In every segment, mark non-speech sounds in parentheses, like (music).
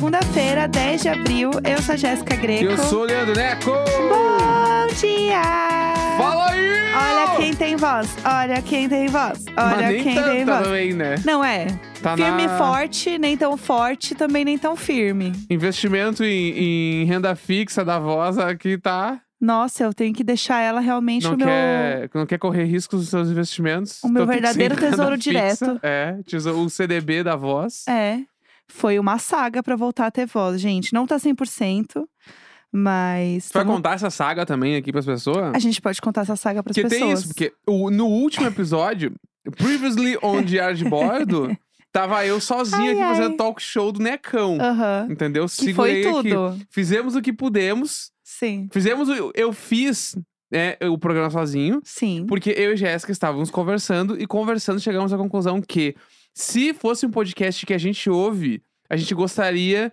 Segunda-feira, 10 de abril. Eu sou a Jéssica Greco. Eu sou o Leandro Neco! Bom dia! Fala aí! Olha quem tem voz. Olha quem tem voz. Olha quem tem tanta voz. também, né? Não é. Tá firme e na- forte, nem tão forte, também nem tão firme. Investimento em, em renda fixa da voz aqui tá. Nossa, eu tenho que deixar ela realmente Não o meu. quer, não quer correr riscos dos seus investimentos. O meu então tem verdadeiro tesouro fixa. direto. É, tesouro- o CDB da voz. É. Foi uma saga pra voltar a ter voz, gente. Não tá 100%, mas. Você vai tamo- contar essa saga também aqui pras pessoas? A gente pode contar essa saga pras Porque pessoas. tem isso, porque o- no último episódio, Previously on Diário de Bordo, (laughs) tava eu sozinho Ai, aqui ai. fazendo talk show do Necão. Entendeu? Que foi Segurei aqui. tudo. Fizemos o que pudemos. Sim. Fizemos o. Eu fiz né, o programa sozinho. Sim. Porque eu e Jéssica estávamos conversando e conversando chegamos à conclusão que se fosse um podcast que a gente ouve, a gente gostaria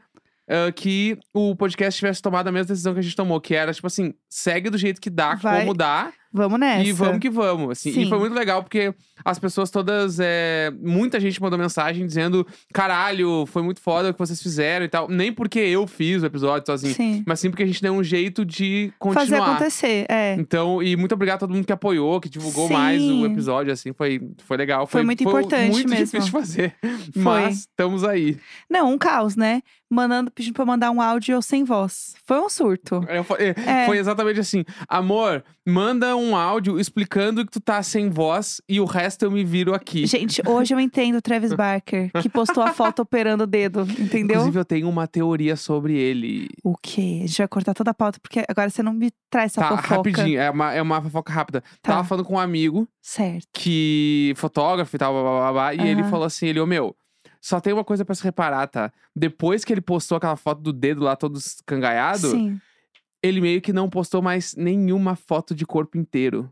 ah, que o podcast tivesse tomado a mesma decisão que a gente tomou, que era tipo assim, segue do jeito que dá, Vai como dá, Vamos nessa. e vamos que vamos. Assim. E Sim. foi muito legal porque as pessoas todas, é, muita gente mandou mensagem dizendo: caralho, foi muito foda o que vocês fizeram e tal. Nem porque eu fiz o episódio sozinho, Sim. mas sim porque a gente deu um jeito de continuar. Fazer acontecer, é. Então, e muito obrigado a todo mundo que apoiou, que divulgou Sim. mais o episódio, assim, foi, foi legal. Foi muito importante muito mesmo. difícil de fazer, mas estamos aí. Não, um caos, né? Mandando, pedindo pra eu mandar um áudio sem voz. Foi um surto. Eu fa- é, É. Foi exatamente assim, amor, manda um áudio explicando que tu tá sem voz e o resto eu me viro aqui. Gente, hoje eu entendo o Travis Barker, que postou a foto operando o dedo, entendeu? Inclusive, eu tenho uma teoria sobre ele. O quê? A gente vai cortar toda a pauta, porque agora você não me traz essa tá, fofoca. rapidinho, é uma, é uma fofoca rápida. Tá. Tava falando com um amigo Certo. que fotógrafo e tal, blá, blá, blá, blá, e ele Aham. falou assim, ele, ô meu, só tem uma coisa pra se reparar, tá? Depois que ele postou aquela foto do dedo lá todo escangaiado, Sim. Ele meio que não postou mais nenhuma foto de corpo inteiro,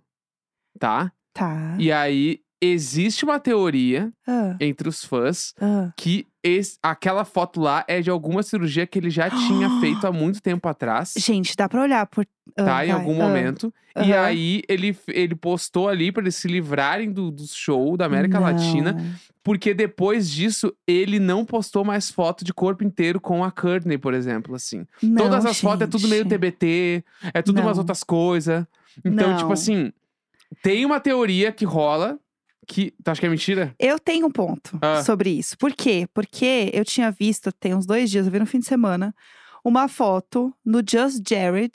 tá? Tá. E aí, existe uma teoria Ah, entre os fãs ah. que esse- aquela foto lá é de alguma cirurgia que ele já tinha (gasps) feito há muito tempo atrás. Gente, dá pra olhar por. ah, Tá, em vai, algum ah. momento. E aí, ele, ele postou ali pra eles se livrarem do, do show da América Latina. Não. Porque depois disso, ele não postou mais foto de corpo inteiro com a Courtney, por exemplo, assim. Não, Todas as fotos é tudo meio gente. TBT, é tudo umas Não. outras coisas. Então, tipo assim, tem uma teoria que rola que. Tu acha que é mentira? Eu tenho um ponto Ah. sobre isso. Por quê? Porque eu tinha visto, tem uns dois dias, eu vi no fim de semana, uma foto no Just Jared,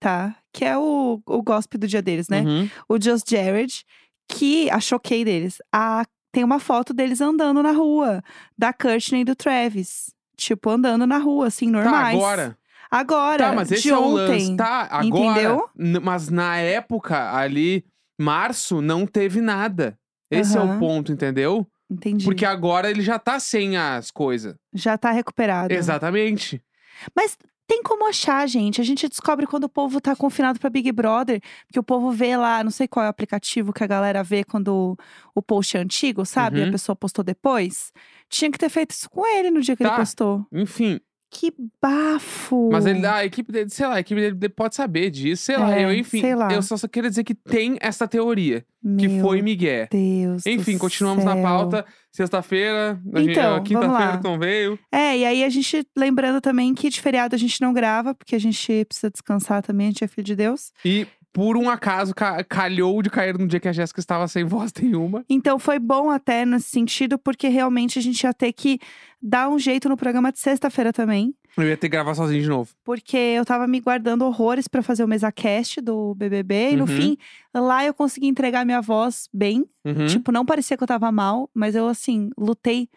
tá? Que é o, o gospel do dia deles, né? Uhum. O Just Jared, que a choquei deles. A, tem uma foto deles andando na rua, da Courtney e do Travis. Tipo, andando na rua, assim, Tá, normais. agora. Agora, Tá, mas esse de é o ontem. lance. Tá, agora. entendeu? Mas na época, ali, março, não teve nada. Esse é o ponto, entendeu? Entendi. Porque agora ele já tá sem as coisas. Já tá recuperado. Exatamente. Mas tem como achar, gente. A gente descobre quando o povo tá confinado pra Big Brother, porque o povo vê lá, não sei qual é o aplicativo que a galera vê quando o post é antigo, sabe? Uhum. A pessoa postou depois. Tinha que ter feito isso com ele no dia que Tá. ele postou. Enfim. Que bafo! Mas ele, a equipe dele, sei lá, a equipe dele pode saber disso, sei lá. É, Eu, enfim, lá. eu só, só queria dizer que tem essa teoria, Meu que foi Miguel. Deus do Enfim, continuamos na céu. pauta. Sexta-feira, Então, quinta-feira lá. não veio. É, e aí a gente, lembrando também que de feriado a gente não grava, porque a gente precisa descansar também, a gente é filho de Deus. E por um acaso ca- calhou de cair no dia que a Jéssica estava sem voz (laughs) nenhuma. Então foi bom até nesse sentido, porque realmente a gente ia ter que dar um jeito no programa de sexta-feira também. Eu ia ter que gravar sozinho de novo. Porque eu tava me guardando horrores pra fazer o MesaCast do BBB. E no Uhum. fim, lá eu consegui entregar minha voz bem. Uhum. Tipo, não parecia que eu tava mal. Mas eu, assim, lutei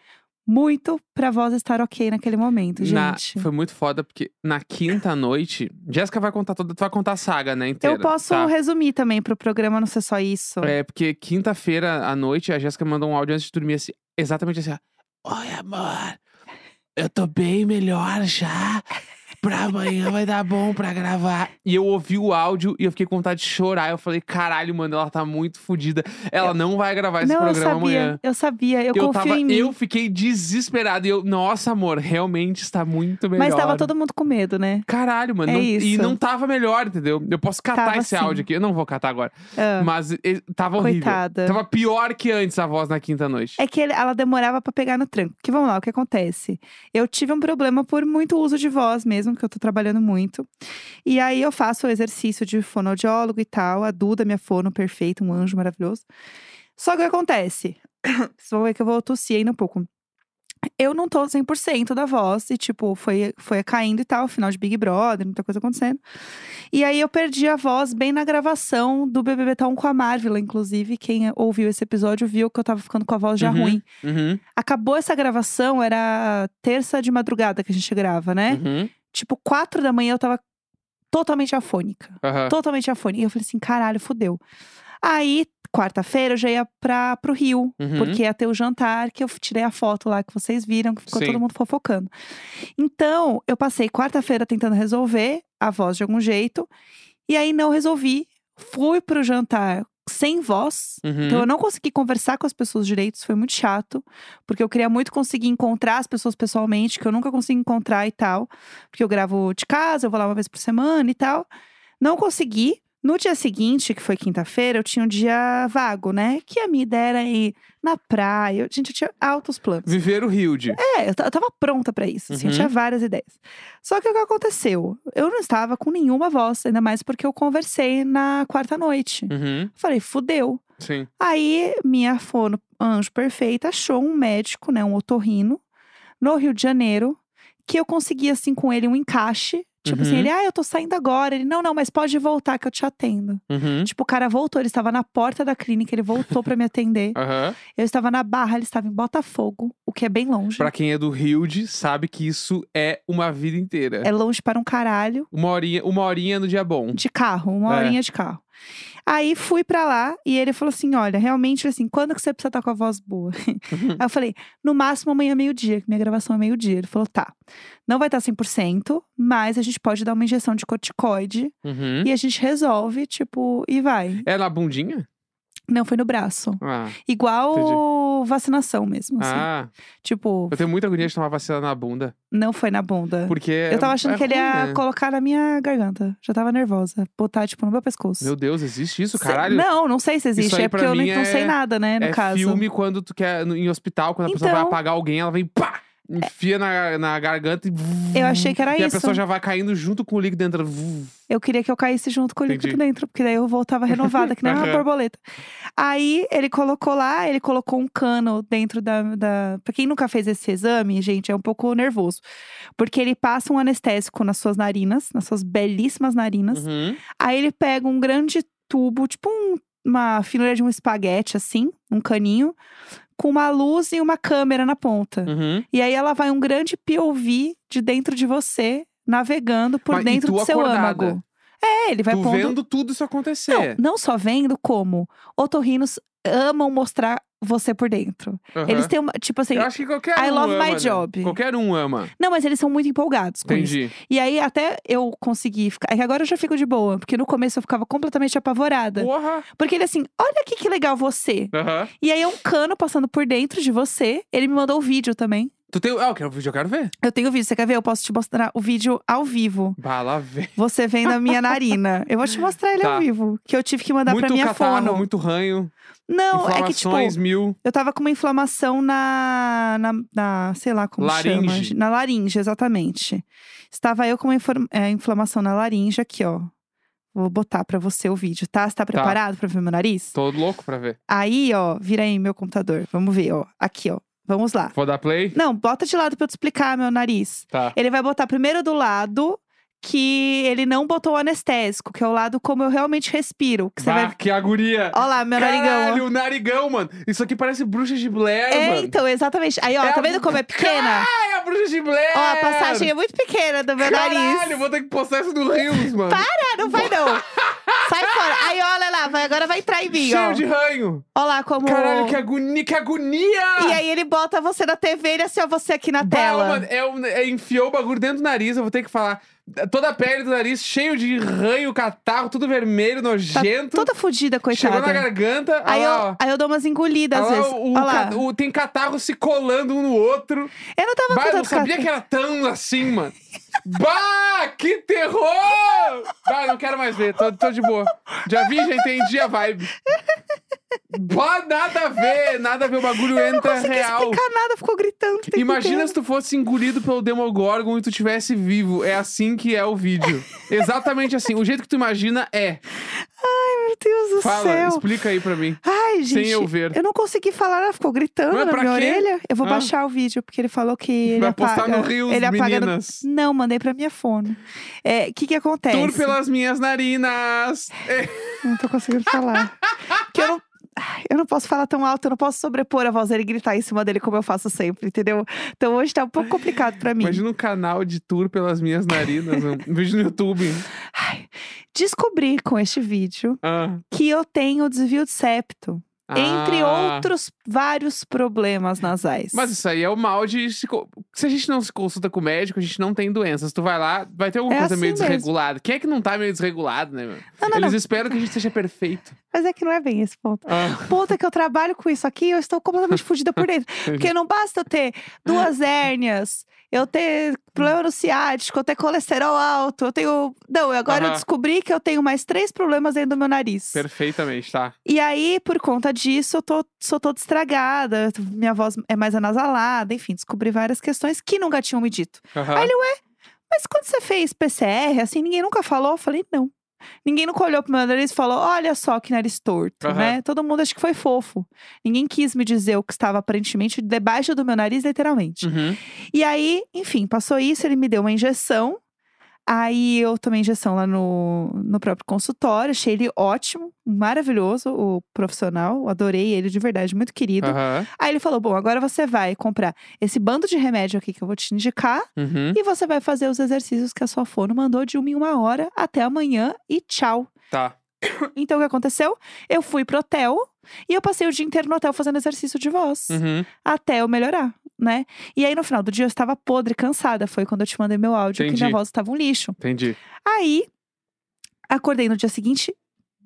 muito pra voz estar ok naquele momento, Na- gente. foi muito foda, porque na quinta noite. Jéssica vai contar toda. Tu vai contar a saga, né? Inteira. Eu posso tá? resumir também pro programa não ser só isso. É, porque quinta-feira à noite a Jéssica mandou um áudio antes de dormir assim, exatamente assim: Oi, amor, eu tô bem melhor já. Pra amanhã vai dar bom pra gravar. E eu ouvi o áudio e eu fiquei com vontade de chorar. Eu falei, caralho, mano, ela tá muito fodida. Ela não vai gravar esse não, eu programa sabia, amanhã. eu sabia, eu, Eu, confio tava, em mim. eu fiquei desesperado. E eu, nossa, amor, realmente está muito melhor. Mas tava todo mundo com medo, né? Caralho, mano. É não- E isso. não tava melhor, entendeu? Eu posso catar Tava esse sim. áudio aqui. Eu não vou catar agora. Ah, Mas tava horrível. coitada. Tava pior que antes a voz na quinta noite. É que ela demorava pra pegar no tranco. Que vamos lá, o que acontece? Eu tive um problema por muito uso de voz mesmo, que eu tô trabalhando muito. E aí eu faço o exercício de fonoaudiólogo e tal. A Duda, minha fono perfeita, um anjo maravilhoso. Só que o que acontece? Vocês vão ver que eu vou tossir ainda um pouco. Eu não tô 100% da voz, e tipo, foi, foi caindo e tal, final de Big Brother, muita coisa acontecendo. E aí eu perdi a voz bem na gravação do BBB Tão com a Marvel, inclusive. Quem ouviu esse episódio viu que eu tava ficando com a voz já Uhum. ruim. Uhum, Acabou essa gravação, era terça de madrugada que a gente grava, né? uhum, Tipo, quatro da manhã eu tava totalmente afônica. aham. Totalmente afônica. E eu falei assim, caralho, fudeu. Aí, quarta-feira, eu já ia pra, pro Rio, Uhum. porque ia ter o jantar, que eu tirei a foto lá que vocês viram, que ficou Sim. todo mundo fofocando. Então, eu passei quarta-feira tentando resolver a voz de algum jeito, e aí não resolvi. Fui pro jantar sem voz, Uhum. então eu não consegui conversar com as pessoas direito, isso foi muito chato, porque eu queria muito conseguir encontrar as pessoas pessoalmente, que eu nunca consigo encontrar e tal, porque eu gravo de casa, eu vou lá uma vez por semana e tal. Não consegui. No dia seguinte, que foi quinta-feira, eu tinha um dia vago, né? Que a minha ideia era ir na praia. Eu- gente, eu tinha altos planos. Viver o Hilde. É, eu, eu tava pronta pra isso, assim, eu Uhum. tinha várias ideias. Só que o que aconteceu? Eu não estava com nenhuma voz, ainda mais porque eu conversei na quarta noite. Uhum, Falei, fudeu. sim. Aí, minha fono anjo perfeita achou um médico, né, um otorrino, no Rio de Janeiro, que eu consegui, assim, com ele um encaixe. Tipo assim, Uhum. ele, ah, eu tô saindo agora. Ele, não, não, mas pode voltar que eu te atendo. Uhum, Tipo, o cara voltou, ele estava na porta da clínica, ele voltou pra me atender. (laughs) aham. Eu estava na Barra, ele estava em Botafogo, o que é bem longe. Pra quem é do Hilde, sabe que isso é uma vida inteira. É longe para um caralho. Uma horinha, uma horinha no dia bom. De carro, uma É. horinha de carro. Aí fui pra lá e ele falou assim: olha, realmente, assim, quando que você precisa estar com a voz boa? (laughs) Aí eu falei, no máximo amanhã meio-dia, que minha gravação é meio-dia. Ele falou, tá. Não vai estar 100%, mas a gente pode dar uma injeção de corticoide Uhum. e a gente resolve, tipo, e vai. É na bundinha? Não, foi no braço. Ah, Igual vacinação mesmo, assim. ah, Tipo, eu tenho muita agonia de tomar vacina na bunda. não foi na bunda. Porque. Eu tava achando é que ele ia né? colocar na minha garganta. Já tava nervosa. Botar, tipo, no meu pescoço. Meu Deus, existe isso, caralho? Não, não sei se existe. É porque eu não é- sei nada, né, no é caso. filme quando tu quer no- em hospital, quando a pessoa vai Então- apagar alguém, ela vem pá! Enfia na, na garganta e. Eu achei que era e a isso. pessoa já vai caindo junto com o líquido dentro. Eu queria que eu caísse junto com o líquido Entendi. dentro, porque daí eu voltava renovada, que nem uma borboleta. Aí ele colocou lá, ele colocou um cano dentro da, da. Pra quem nunca fez esse exame, gente, é um pouco nervoso. Porque ele passa um anestésico nas suas narinas, nas suas belíssimas narinas. Uhum. Aí ele pega um grande tubo, tipo um- uma finura de um espaguete, assim, um caninho, com uma luz e uma câmera na ponta. Uhum. E aí ela vai um grande POV de dentro de você, navegando por Mas dentro do seu acordada? âmago. É, ele vai tu pondo. vendo tudo isso acontecer. Não, não só vendo como otorrinos amam mostrar você por dentro. Aham. Eles têm uma, tipo assim, Eu acho que qualquer I um love ama, my né? job. Qualquer um ama. não, mas eles são muito empolgados com isso. Entendi. E aí até eu consegui ficar, é que agora eu já fico de boa, porque no começo eu ficava completamente apavorada. Porra! Porque ele assim, olha aqui que legal você. Aham. E aí é um cano passando por dentro de você. Ele me mandou um vídeo também. Tu tem. Ah, eu quero o vídeo, eu quero ver. Eu tenho o vídeo, você quer ver? Eu posso te mostrar o vídeo ao vivo. Bala, velho. Você vendo a minha narina. Eu vou te mostrar ele Tá. ao vivo. Que eu tive que mandar Muito pra minha catarro, fono. muito ranho. Não, é que tipo, mil. eu tava com uma inflamação na, na, na- sei lá como Laringe. chama. Na laringe, exatamente. Estava eu com uma é, inflamação na laringe aqui, ó. Vou botar pra você o vídeo, tá? Você tá preparado pra ver meu nariz? Tô louco pra ver. Aí, ó, vira aí meu computador. Vamos ver, ó. Aqui, ó. Vamos lá. Vou dar play? Não, bota de lado pra eu te explicar meu nariz. Tá. Ele vai botar primeiro do lado que ele não botou o anestésico, que é o lado como eu realmente respiro. Que você Bah, vai. que agonia. Ó lá, meu narigão. ó. Caralho, o narigão, mano. Isso aqui parece bruxa de Blair, É, mano. então, exatamente. Aí, ó, É tá a vendo bu- como é pequena? Ai, a bruxa de Blair! Ó, a passagem é muito pequena do meu Caralho, nariz. vou ter que postar isso no Reels, mano. Ah, não vai não. (laughs) Sai fora. Aí, olha lá, vai, agora vai entrar em mim, Cheio ó. de ranho. Olha lá como... Caralho, que agonia, que agonia! E aí ele bota você na TV e ele assim, ó, você aqui na Bah, tela. mano, é um- é, enfiou o bagulho dentro do nariz, eu vou ter que falar. Toda a pele do nariz cheio de ranho, catarro, tudo vermelho, Tá nojento. toda fodida, Chegou coitada. na garganta. Aí lá, eu, ó. aí eu dou umas engolidas às Olha lá, vezes. o- o Olha lá. ca- o- tem catarro se colando um no outro. Eu não tava Bah, com eu não tanto sabia que era tão assim, mano. (laughs) bah, que terror! Bah, não quero mais ver, tô, tô de boa. Já vi, já entendi a vibe. Bah, nada a ver, nada a ver, o bagulho Não entra consegui real. explicar nada, ficou gritando. Imagina inteiro. se tu fosse engolido pelo Demogorgon e tu tivesse vivo. É assim que é o vídeo. Exatamente assim. O jeito que tu imagina é. Meu Deus do Fala, céu. explica aí pra mim. Ai, gente. Sem eu ver. Eu não consegui falar, ela ficou gritando Mas na minha quê? orelha. Eu vou Ah. baixar o vídeo, porque ele falou que ele Vai apaga. postar no Rios, ele apaga no-. Não, mandei pra minha fone. É, O que que acontece? Tour pelas minhas narinas. É. Não tô conseguindo falar. (laughs) eu não... Posso falar tão alto, eu não posso sobrepor a voz dele e gritar em cima dele como eu faço sempre, entendeu? Então hoje tá um pouco complicado pra mim. Imagina um canal de tour pelas minhas narinas. Um (laughs) vídeo no YouTube. Ai, descobri com este vídeo Ah. que eu tenho desvio de septo. Entre Ah. outros vários problemas nasais. Mas isso aí é o mal de. Se, se a gente não se consulta com o médico, a gente não tem doenças. Tu vai lá, vai ter alguma É coisa meio assim mesmo. desregulada. Quem é que não tá meio desregulado, né, meu? Não, não, Eles não. esperam que a gente seja perfeito. Mas é que não é bem esse ponto. Ah, O ponto é que eu trabalho com isso aqui, eu estou completamente (laughs) fodida por dentro. Porque não basta eu ter duas hérnias, eu ter problema no ciático, eu ter colesterol alto, eu tenho. Não, agora eu descobri que eu tenho mais três problemas dentro do meu nariz. perfeitamente, tá? E aí, por conta disso, eu tô, sou toda estragada, minha voz é mais anasalada, enfim, descobri várias questões que nunca tinham me dito. Aham. Aí ele, ué, mas quando você fez PCR, assim, ninguém nunca falou? Eu falei, não. Ninguém nunca olhou pro meu nariz e falou, olha só que nariz torto, Aham. né? Todo mundo acha que foi fofo. Ninguém quis me dizer o que estava aparentemente debaixo do meu nariz, literalmente. Uhum. E aí, enfim, passou isso, ele me deu uma injeção. Aí eu tomei injeção lá no, no próprio consultório, achei ele ótimo, maravilhoso, o profissional, adorei ele de verdade, muito querido. Aham. Aí ele falou: Bom, agora você vai comprar esse bando de remédio aqui que eu vou te indicar Uhum. e você vai fazer os exercícios que a sua fono mandou de uma em uma hora até amanhã e tchau. Tá. Então o que aconteceu? Eu fui pro hotel e eu passei o dia inteiro no hotel fazendo exercício de voz Uhum. até eu melhorar, né? E aí no final do dia eu estava podre, cansada. Foi quando eu te mandei meu áudio que Entendi. minha voz estava um lixo. Entendi. Aí acordei no dia seguinte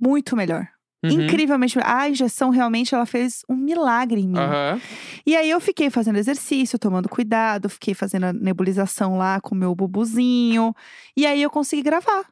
muito melhor. Uhum. Incrivelmente. A injeção realmente ela fez um milagre em mim. Aham. E aí eu fiquei fazendo exercício, tomando cuidado, fiquei fazendo a nebulização lá com o meu bubuzinho. E aí eu consegui gravar.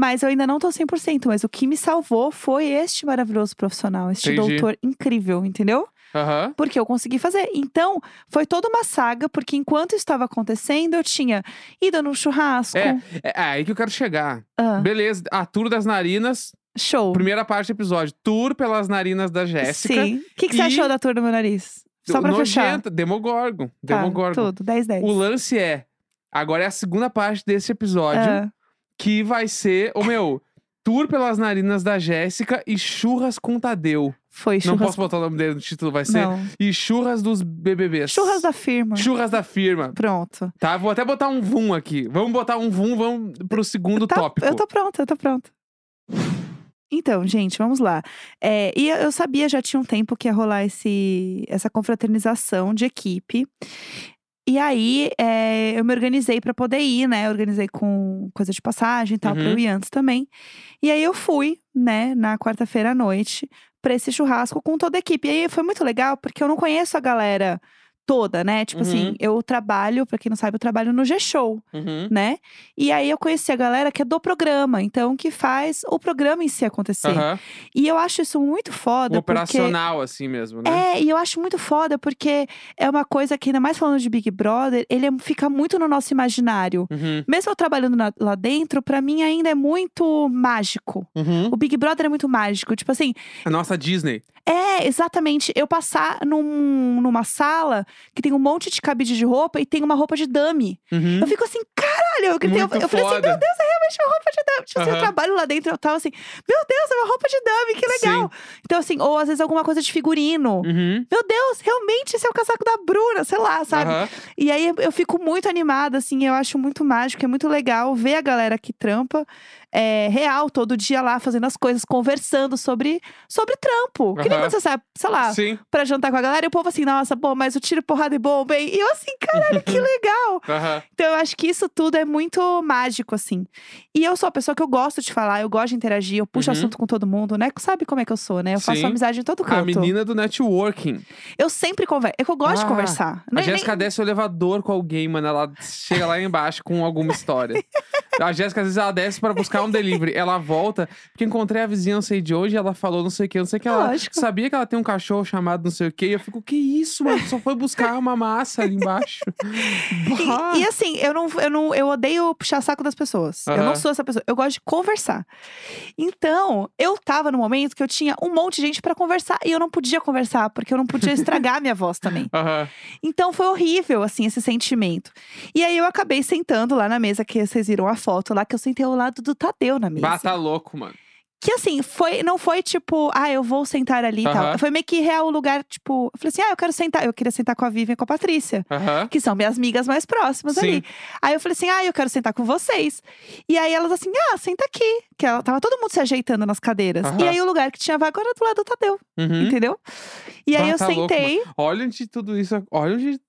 Mas eu ainda não tô 100%, mas o que me salvou foi este maravilhoso profissional, este Entendi. doutor incrível, entendeu? Aham. Porque eu consegui fazer. Então, foi toda uma saga, porque enquanto estava acontecendo, eu tinha ido num churrasco. É, é aí que eu quero chegar. Ah, Beleza, a tour das narinas, show. primeira parte do episódio. Tour pelas narinas da Jéssica. Sim. O que, que você E- achou da tour do meu nariz? Só pra fechar. Nojenta, Demogorgon. Tá, Demogorgon. tudo, 10, 10. O lance é. Agora é a segunda parte desse episódio. Ah, Que vai ser. Ô meu. Tour pelas narinas da Jéssica e churras com Tadeu. foi Não churras. posso botar o nome dele no título, vai ser. Não. E churras dos BBBs. Churras da firma. Churras da firma. Pronto. Tá? Vou até botar um vum aqui. Vamos botar um vum, vamos pro segundo Tá, tópico. Eu tô pronta, eu tô pronta. Então, gente, vamos lá. É, e eu sabia, já tinha um tempo que ia rolar esse, essa confraternização de equipe. E aí, é, eu me organizei pra poder ir, né? Eu Organizei com coisa de passagem e tal, pra Uhum. eu ir antes também. E aí, eu fui, né, na quarta-feira à noite, pra esse churrasco com toda a equipe. E aí, foi muito legal, porque eu não conheço a galera toda, né? Tipo Uhum. assim, eu trabalho, pra quem não sabe, eu trabalho no G-Show Uhum. né? E aí eu conheci a galera que é do programa, então que faz o programa em si acontecer. Aham. E eu acho isso muito Um foda, porque operacional, assim mesmo, né? é, e eu acho muito foda porque é uma coisa que ainda mais falando de Big Brother, ele é- fica muito no nosso imaginário. Uhum. Mesmo eu trabalhando na- lá dentro, pra mim ainda é muito mágico. Uhum. O Big Brother é muito mágico. Tipo assim, A nossa Disney. É, exatamente. Eu passar num- numa sala que tem um monte de cabide de roupa e tem uma roupa de dummy. Uhum. Eu fico assim, caralho! Eu, gritei, eu, eu falei assim, meu Deus, é realmente uma roupa de dummy. Tipo assim, eu trabalho lá dentro, eu tava assim, meu Deus, é uma roupa de dummy, que legal. Então, assim, ou às vezes alguma coisa de figurino. Uhum. Meu Deus, realmente esse é o casaco da Bruna, sei lá, sabe? Aham. E aí eu fico muito animada, assim, eu acho muito mágico, é muito legal ver a galera que trampa é, real, todo dia lá, fazendo as coisas, conversando sobre, sobre trampo. Que nem quando você sai, sei lá, Sim. pra jantar com a galera, e o povo assim, nossa, pô, mas o tiro, porrada e bomba, hein? E eu assim, caralho, que (laughs) legal! Então eu acho que isso tudo é muito mágico, assim. E eu sou a pessoa que eu gosto de falar, eu gosto de interagir, eu puxo Uhum. assunto com todo mundo, né? Sabe como é que eu sou, né? Eu faço Sim. amizade em todo A canto. menina do networking. Eu sempre converso. É que eu gosto de Ah, conversar. A Jéssica nem- desce o elevador com alguém, mano. Ela chega lá embaixo com alguma história. (laughs) A Jéssica, às vezes, ela desce pra buscar um delivery. Ela volta, porque encontrei a vizinha não sei de onde, ela falou não sei o que, não sei o que. Ela Lógico. sabia que ela tem um cachorro chamado não sei o que. E eu fico, que isso, mano? Só foi buscar uma massa ali embaixo. (laughs) E, e assim, eu não, eu não, eu odeio puxar saco das pessoas. Eu Aham. Não sou essa pessoa. Eu gosto de conversar. Então, eu tava no momento que eu tinha um monte de gente pra conversar e eu não podia conversar porque eu não podia estragar minha voz também. (laughs) Aham. Então foi horrível assim esse sentimento. E aí eu acabei sentando lá na mesa que vocês viram a foto lá que eu sentei ao lado do Tadeu na mesa. Bah, tá louco, mano. Que assim, foi, não foi tipo, ah, eu vou sentar ali e tal. Foi meio que real o lugar, tipo, eu falei assim: "Ah, eu quero sentar, eu queria sentar com a Vivian e com a Patrícia" que são minhas amigas mais próximas Sim. ali. Aí eu falei assim: ah, eu quero sentar com vocês. E aí elas assim, ah, senta aqui. Que ela, tava todo mundo se ajeitando nas cadeiras. E aí o lugar que tinha vaga era do lado do Tadeu, Uhum. entendeu? E aí Bah, eu tá louco, sentei. Olha onde tudo isso. Olha onde.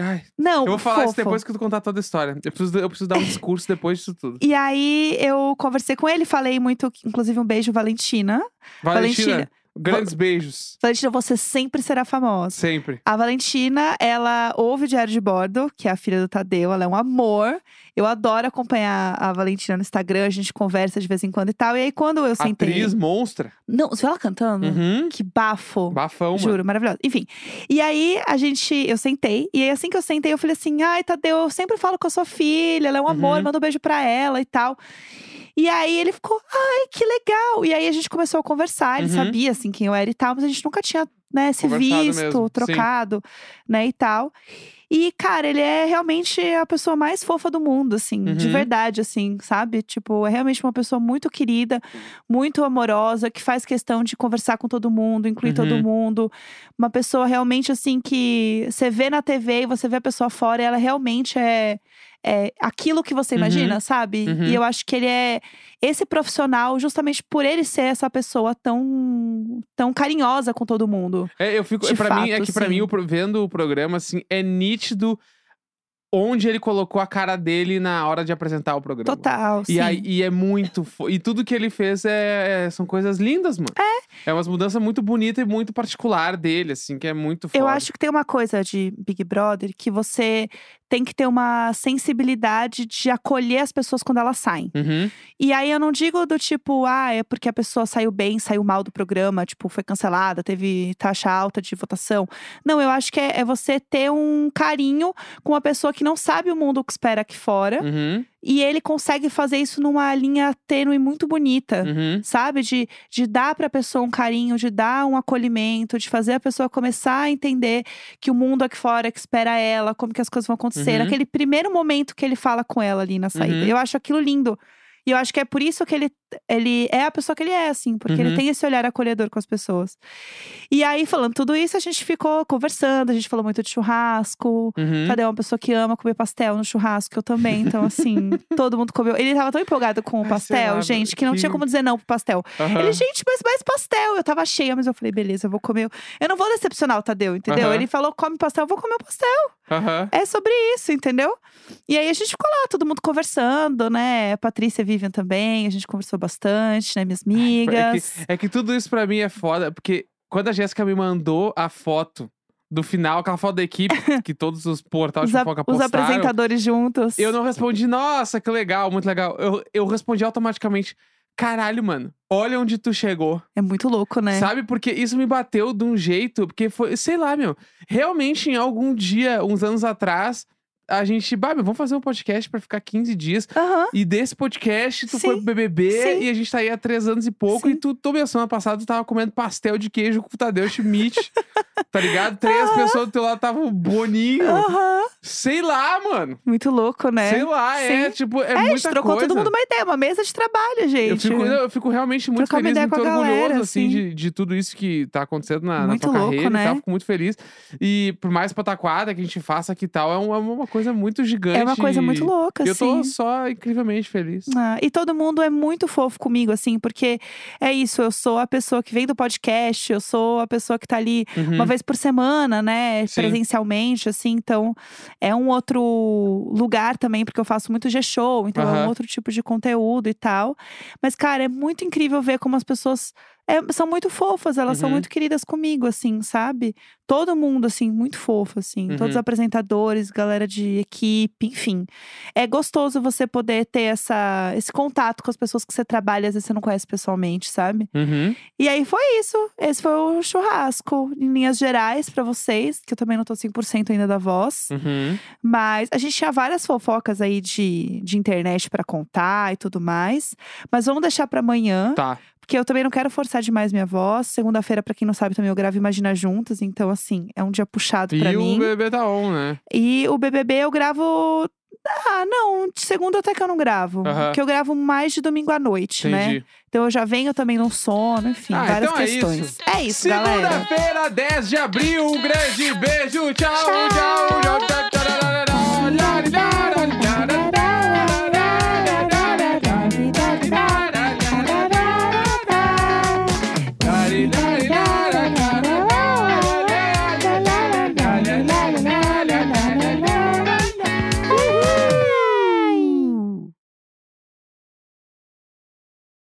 Ai, não, eu vou falar isso fofo. depois que tu contar toda a história. Eu preciso, eu preciso dar um discurso depois disso tudo. (laughs) E aí eu conversei com ele, falei muito, inclusive um beijo, Valentina. Valentina, Valentina. grandes beijos. Valentina, você sempre será famosa. Sempre. A Valentina, ela ouve o Diário de Bordo, que é a filha do Tadeu, ela é um amor. Eu adoro acompanhar a Valentina no Instagram, a gente conversa de vez em quando e tal. E aí, quando eu sentei. Atriz monstra. Não, você viu ela cantando? Uhum. Que bafo. Bafão, mano. Juro, maravilhosa. Enfim. E aí, a gente, eu sentei. E aí, assim que eu sentei, eu falei assim: ai, Tadeu, eu sempre falo com a sua filha, ela é um amor, Uhum. manda um beijo pra ela e tal. E aí ele ficou, ai, que legal. E aí a gente começou a conversar. Ele Uhum. sabia, assim, quem eu era e tal, mas a gente nunca tinha, né, se visto, mesmo, sim. trocado, né, e tal. E, cara, ele é realmente a pessoa mais fofa do mundo, assim, de Uhum. verdade, assim, sabe? Tipo, é realmente uma pessoa muito querida, muito amorosa, que faz questão de conversar com todo mundo, incluir todo Uhum. mundo. Uma pessoa realmente, assim, que você vê na TV e você vê a pessoa fora, e ela realmente é, é aquilo que você Uhum. imagina, sabe? Uhum. E eu acho que ele é esse profissional justamente por ele ser essa pessoa tão, tão carinhosa com todo mundo. É, eu fico. Pra mim, é que pra sim. mim, vendo o programa, assim, é nítido onde ele colocou a cara dele na hora de apresentar o programa. Total, sim. E, aí, e é muito. fo- E tudo que ele fez é, é- são coisas lindas, mano. É. É umas mudanças muito bonitas e muito particular dele, assim, que é muito foda. Eu acho que tem uma coisa de Big Brother que você tem que ter uma sensibilidade de acolher as pessoas quando elas saem. Uhum. E aí eu não digo do tipo, ah, é porque a pessoa saiu bem, saiu mal do programa, tipo, foi cancelada, teve taxa alta de votação. Não, eu acho que é, é você ter um carinho com uma pessoa que não sabe o mundo que espera aqui fora. Uhum. E ele consegue fazer isso numa linha tênue muito bonita. Uhum. Sabe? De, de dar pra pessoa um carinho, de dar um acolhimento, de fazer a pessoa começar a entender que o mundo aqui fora que espera ela, como que as coisas vão acontecer. Uhum. Aquele primeiro momento que ele fala com ela ali na saída. Uhum. Eu acho aquilo lindo. E eu acho que é por isso que ele, ele é a pessoa que ele é, assim, porque Uhum. ele tem esse olhar acolhedor com as pessoas. E aí, falando tudo isso, a gente ficou conversando, a gente falou muito de churrasco. Uhum. Cadê uma pessoa que ama comer pastel no churrasco? Eu também. Então, assim, (laughs) todo mundo comeu. Ele tava tão empolgado com o Ai, pastel, lá, gente, que não que- tinha como dizer não pro pastel. Aham. Ele, gente, mas mais pastel. Eu tava cheia, mas eu falei, beleza, eu vou comer. Eu não vou decepcionar o Tadeu, entendeu? Ele falou, come pastel, eu vou comer o pastel. É sobre isso, entendeu? E aí a gente ficou lá, todo mundo conversando, né? A Patrícia e Vivian também, a gente conversou bastante, né? Minhas É amigas. que, é que tudo isso pra mim é foda, porque quando a Jéssica me mandou a foto do final, aquela foto da equipe (laughs) que todos os portais Os, de fofoca os postaram, apresentadores juntos. eu não respondi, nossa, que legal, muito legal. Eu, eu respondi automaticamente, caralho, mano, olha onde tu chegou. É muito louco, né? Sabe? Porque isso me bateu de um jeito, porque foi, sei lá, meu. Realmente, em algum dia, uns anos atrás, a gente, meu, vamos fazer um podcast pra ficar 15 dias. Aham. E desse podcast, tu Sim, foi pro BBB sim. e a gente tá aí há três anos e pouco. Sim. E tu, meu, semana passada, tu tava comendo pastel de queijo com o Tadeu Schmidt. (laughs) Tá ligado? Três pessoas do teu lado estavam boninho. Aham. Sei lá, mano. Muito louco, né? Sei lá, é Sim. tipo, é, É, a gente muita trocou coisa. todo mundo uma ideia, uma mesa de trabalho, gente. Eu fico, eu fico realmente muito Trocar feliz, muito orgulhoso, galera, assim, assim. de, de tudo isso que tá acontecendo na, na tua louco, carreira e né? tal. Fico muito feliz. E por mais pataquada que a gente faça aqui e tal, é uma, é uma coisa muito gigante. É uma coisa muito louca, e Eu tô assim. só incrivelmente feliz. Ah, e todo mundo é muito fofo comigo, assim, porque é isso, eu sou a pessoa que vem do podcast, eu sou a pessoa que tá ali Uhum. uma vez por semana, né, Sim. presencialmente, assim, então é um outro lugar também, porque eu faço muito G-show, então é Aham. um outro tipo de conteúdo e tal. Mas, cara, é muito incrível ver como as pessoas é, são muito fofas, elas são Uhum. muito queridas comigo, assim, sabe? Todo mundo, assim, muito fofo, assim. Todos os Uhum. apresentadores, galera de equipe, enfim. É gostoso você poder ter essa, esse contato com as pessoas que você trabalha, às vezes você não conhece pessoalmente, sabe? Uhum. E aí foi isso. Esse foi o churrasco. Em linhas gerais, pra vocês, que eu também não tô 100% ainda da voz. Uhum. Mas a gente tinha várias fofocas aí de, de internet pra contar e tudo mais. Mas vamos deixar pra amanhã, Tá. Porque eu também não quero forçar demais minha voz. Segunda-feira, pra quem não sabe, também eu gravo Imagina Juntas. Então, assim, é um dia puxado pra E mim. o bebê tá on, né? E o BBB eu gravo. Ah, não, de segunda até que eu não gravo. Aham. Porque eu gravo mais de domingo à noite, né? Entendi. Então eu já venho também no sono, enfim, Ah, várias então é questões. isso. É isso, galera. Segunda-feira, 10 de abril. Um grande beijo. Tchau, Tchau. tchau, tchau, tchau.